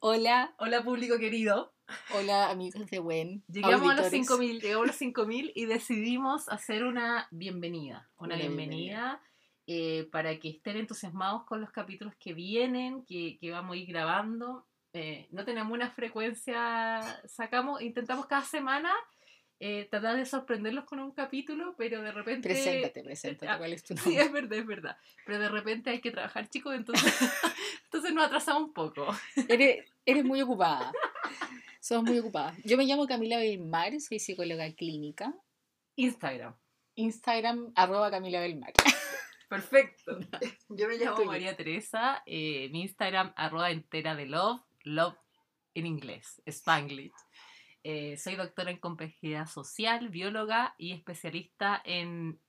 Hola. Hola público querido. Hola amigos de Wen. Llegamos a los 5000, llegamos a los 5000 y decidimos hacer una bienvenida. Una, bienvenida, eh, para que estén entusiasmados con los capítulos que vienen, que, que vamos a ir grabando. Eh, no tenemos una frecuencia, sacamos, intentamos cada semana eh, tratar de sorprenderlos con un capítulo, pero de repente... Preséntate, preséntate, ah, ¿cuál es tu nombre? Sí, es verdad, es verdad. Pero de repente hay que trabajar, chicos, entonces, entonces nos atrasamos un poco. Eres, eres muy ocupada. Somos muy ocupadas. Yo me llamo Camila Belmar, soy psicóloga clínica. Instagram. Instagram, arroba Camila Belmar. Perfecto. Yo me llamo María Teresa, eh, mi Instagram, arroba entera de love, love en inglés, Spanglish. Eh, soy doctora en complejidad social, bióloga y especialista en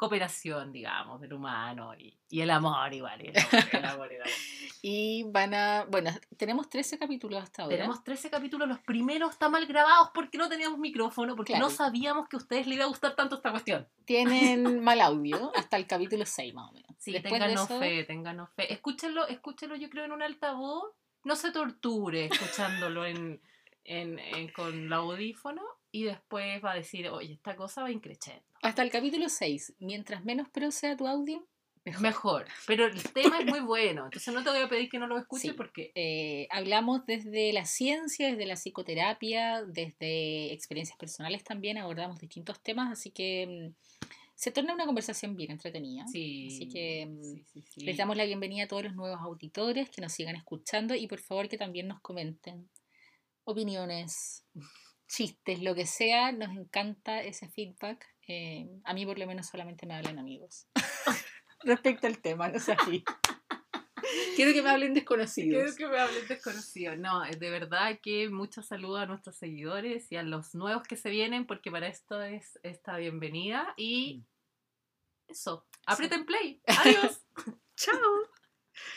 cooperación, digamos, del humano y, y el amor igual. Y, el amor, y van a, bueno, tenemos 13 capítulos hasta ahora. Tenemos 13 capítulos, los primeros están mal grabados porque no teníamos micrófono, porque no sabíamos que a ustedes les iba a gustar tanto esta cuestión. Tienen mal audio hasta el capítulo 6 más o menos. Sí, ténganos fe, ténganos fe. Escúchenlo, escúchenlo yo creo en un altavoz, no se torture escuchándolo en en, con el audífono y después va a decir, oye, esta cosa va increciendo. Hasta el capítulo 6, mientras menos pro sea tu audio, mejor. Pero el tema es muy bueno, entonces no te voy a pedir que no lo escuches porque... Eh, hablamos desde la ciencia, desde la psicoterapia, desde experiencias personales también, abordamos distintos temas, así que mm, se torna una conversación bien entretenida. Sí, así que mm, les damos la bienvenida a todos los nuevos auditores que nos sigan escuchando y por favor que también nos comenten opiniones, chistes, lo que sea, nos encanta ese feedback. Eh, a mí por lo menos solamente me hablan amigos. Respecto al tema, no sé así. Quiero que me hablen desconocidos. Quiero que me hablen desconocidos. No, de verdad que mucho saludo a nuestros seguidores y a los nuevos que se vienen, porque para esto es esta bienvenida. Y mm. eso, aprieten play. Adiós. Chao.